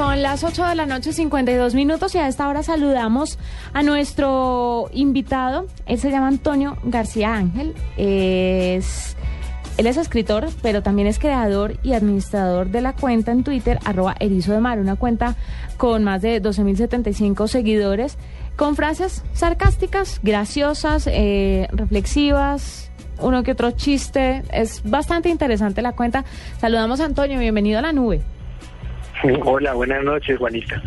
Son las 8 de la noche, 52 minutos, y a esta hora saludamos a nuestro invitado. Él se llama Antonio García Ángel. Es, él es escritor, pero también es creador y administrador de la cuenta en Twitter, arroba erizo de mar, una cuenta con más de 12.075 seguidores, con frases sarcásticas, graciosas, eh, reflexivas, uno que otro chiste. Es bastante interesante la cuenta. Saludamos a Antonio, bienvenido a la nube. Hola, buenas noches, Juanita.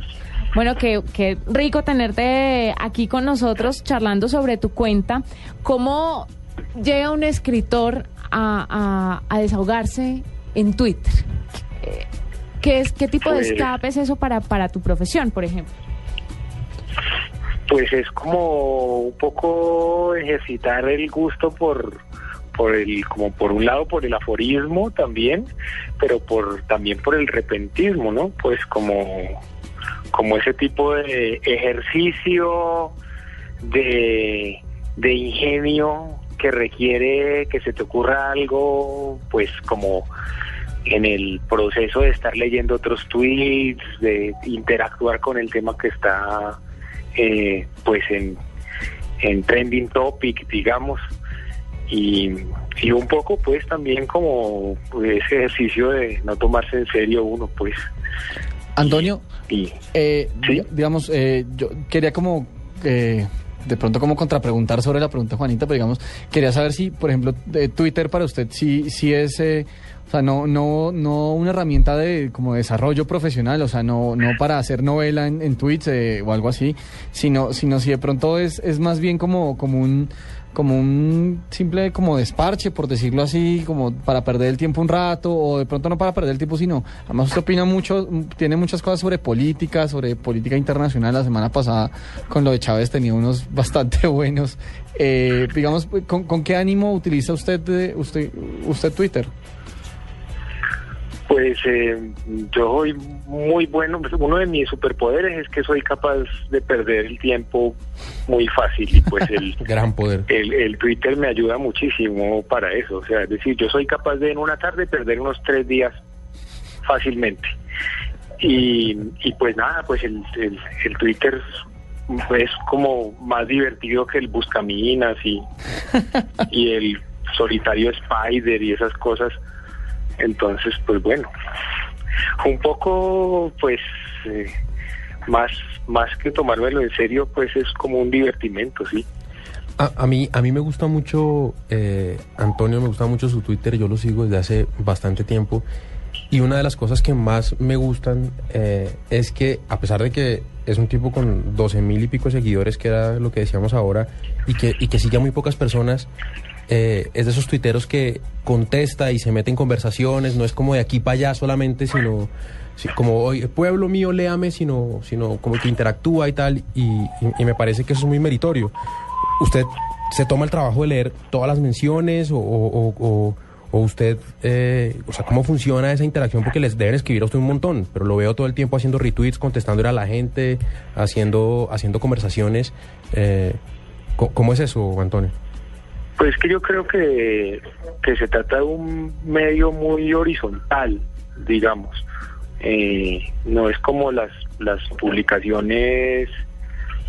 Bueno, qué, qué rico tenerte aquí con nosotros charlando sobre tu cuenta. ¿Cómo llega un escritor a, a- a desahogarse en Twitter? ¿Qué, es, ¿Qué tipo de Pues- escape es eso para, para tu profesión, por ejemplo? Pues es como un poco ejercitar el gusto por por el como por un lado por el aforismo también, pero por también por el repentismo, ¿no? Pues como como ese tipo de ejercicio de de ingenio que requiere que se te ocurra algo, pues como en el proceso de estar leyendo otros tweets, de interactuar con el tema que está eh, pues en, en trending topic, digamos, y, y un poco pues también como ese ejercicio de no tomarse en serio uno, pues, Antonio, y eh, Sí. di- digamos, eh, yo quería como eh, de pronto como contrapreguntar sobre la pregunta Juanita, pero digamos, quería saber si, por ejemplo, de Twitter para usted sí, sí es, eh, o sea, no, no, no una herramienta de como desarrollo profesional, o sea, no, no para hacer novela en, en tweets eh, o algo así, sino, sino si de pronto es, es más bien como, como un como un simple como desparche, por decirlo así, como para perder el tiempo un rato, o de pronto no para perder el tiempo, sino, además usted opina mucho, mm, tiene muchas cosas sobre política, sobre política internacional, la semana pasada con lo de Chávez tenía unos bastante buenos. Eh, digamos, ¿con, con qué ánimo utiliza usted, usted, usted Twitter? Pues eh, yo soy muy bueno, pues, uno de mis superpoderes es que soy capaz de perder el tiempo muy fácil y pues el... Gran poder. El, el Twitter me ayuda muchísimo para eso. O sea, es decir, yo soy capaz de en una tarde perder unos tres días fácilmente. Y, y pues nada, pues el, el, el Twitter es como más divertido que el Buscaminas y, y el solitario Spider y esas cosas. Entonces, pues bueno, un poco, pues, eh, más, más que tomármelo en serio, pues es como un divertimento, sí. A, a mí, a mí me gusta mucho, eh, Antonio, me gusta mucho su Twitter, yo lo sigo desde hace bastante tiempo. Y una de las cosas que más me gustan eh, es que, a pesar de que es un tipo con 12 mil y pico seguidores, que era lo que decíamos ahora, y que, y que sigue a muy pocas personas, eh, es de esos tuiteros que contesta y se mete en conversaciones, no es como de aquí para allá solamente, sino como "Oye, pueblo mío, léame, sino, sino como que interactúa y tal, y, me parece que eso es muy meritorio. ¿Usted se toma el trabajo de leer todas las menciones o, usted, eh, o sea, cómo funciona esa interacción? Porque les deben escribir a usted un montón, pero lo veo todo el tiempo haciendo retweets, contestándole a la gente, haciendo, haciendo conversaciones. Eh, ¿Cómo es eso, Antonio? Pues que yo creo que, que se trata de un medio muy horizontal, digamos. Eh, no es como las, las publicaciones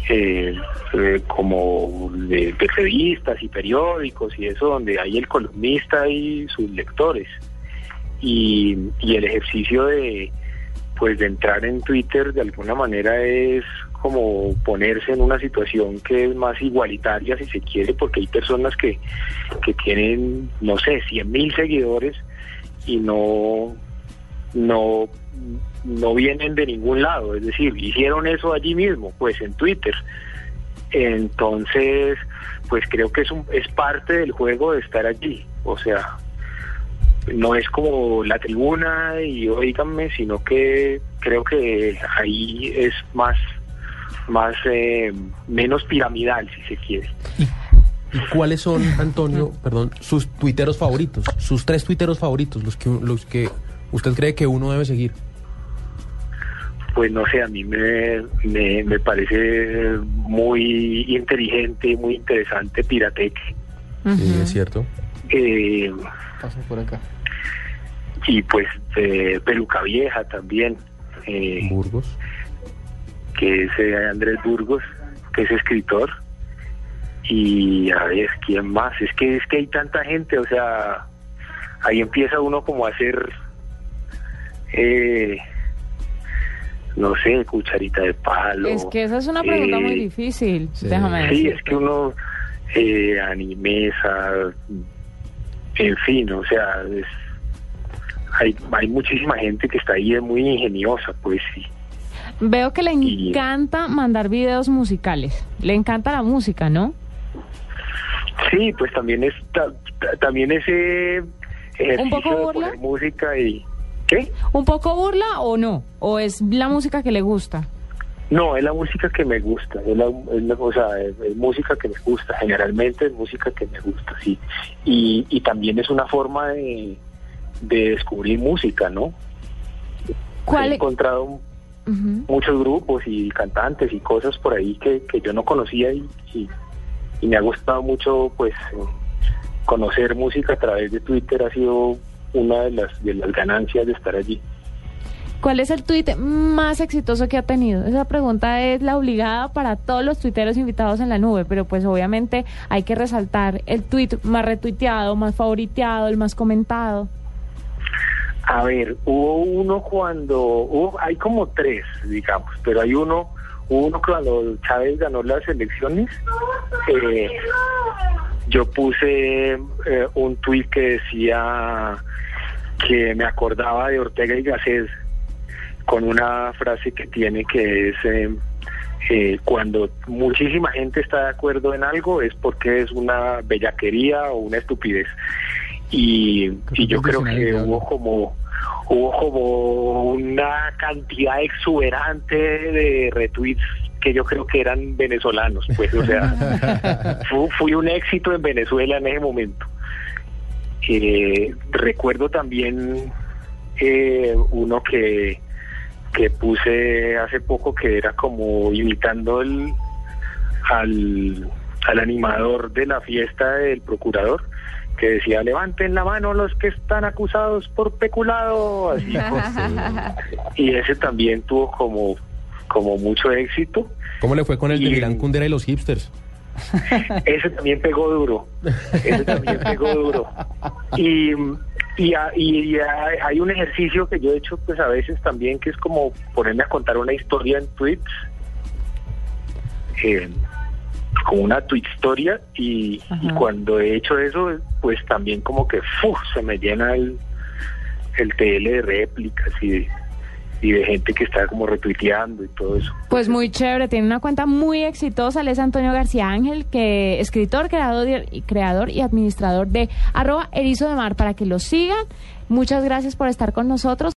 eh, eh, como de, de revistas y periódicos y eso, donde hay el columnista y sus lectores. Y, y el ejercicio de pues de entrar en Twitter de alguna manera es como ponerse en una situación que es más igualitaria si se quiere porque hay personas que, que tienen no sé 100 mil seguidores y no no no vienen de ningún lado. Es decir hicieron eso allí mismo pues en Twitter. Entonces pues creo que es un, es parte del juego de estar allí. O sea no es como la tribuna y oíganme, sino que creo que ahí es más, más eh, menos piramidal, si se quiere. ¿Y cuáles son, Antonio, perdón, sus tuiteros favoritos? Sus tres tuiteros favoritos, los que, los que usted cree que uno debe seguir. Pues no sé, a mí me, me, me parece muy inteligente, muy interesante Piratec. Sí, es cierto. Eh, Paso por acá. y pues eh, Peluca Vieja también, eh, Burgos. Que es eh, Andrés Burgos, que es escritor. Y a ver, ¿quién más? Es que es que hay tanta gente, o sea, ahí empieza uno como a hacer, eh, no sé, cucharita de palo. Es que esa es una pregunta eh, muy difícil, sí. déjame Sí, decir. es que uno, eh, animesa, en fin, o sea, es- hay, hay muchísima gente que está ahí, es muy ingeniosa, pues sí. Veo que le encanta mandar videos musicales. Le encanta la música, ¿no? Sí, pues también es ta- ta- también ese ejercicio poco de poner música y ¿qué? ¿Un poco burla o no? ¿O es la música que le gusta? No, es la música que me gusta, es la, es la- o sea, es, es música que me gusta, generalmente es música que me gusta, sí. Y, y también es una forma de, de descubrir música, ¿no? ¿Cuál He e- muchos grupos y cantantes y cosas por ahí que, que yo no conocía y, y, y me ha gustado mucho pues conocer música a través de Twitter ha sido una de las de las ganancias de estar allí. ¿Cuál es el tuit más exitoso que ha tenido? Esa pregunta es la obligada para todos los tuiteros invitados en la nube, pero pues obviamente hay que resaltar el tuit más retuiteado, más favoriteado, el más comentado. A ver, hubo uno cuando, hubo, hay como tres, digamos, pero hay uno, uno cuando Chávez ganó las elecciones, eh, yo puse eh, un tuit que decía que me acordaba de Ortega y Gasset con una frase que tiene que es eh, eh, cuando muchísima gente está de acuerdo en algo es porque es una bellaquería o una estupidez y, y yo creo que hubo como hubo como una cantidad exuberante de retweets que yo creo que eran venezolanos pues o sea fu- fui un éxito en Venezuela en ese momento. Eh, recuerdo también eh, uno que, que puse hace poco que era como imitando el, al, al animador de la fiesta del procurador que decía levanten la mano los que están acusados por peculado así y ese también tuvo como como mucho éxito ¿Cómo le fue con el de Y- Milán Kundera y los hipsters? ese también pegó duro. Ese también pegó duro. Y, y, a- y- hay un ejercicio que yo he hecho pues a veces también que es como ponerme a contar una historia en tweets. eh, como una tweet historia y, cuando he hecho eso pues también como que se me llena el, el TL de réplicas y de, y de gente que está como retuiteando y todo eso. Pues muy chévere, tiene una cuenta muy exitosa, él es Antonio García Ángel, que escritor, creador y, creador y administrador de arroba erizo de mar, para que lo sigan. Muchas gracias por estar con nosotros.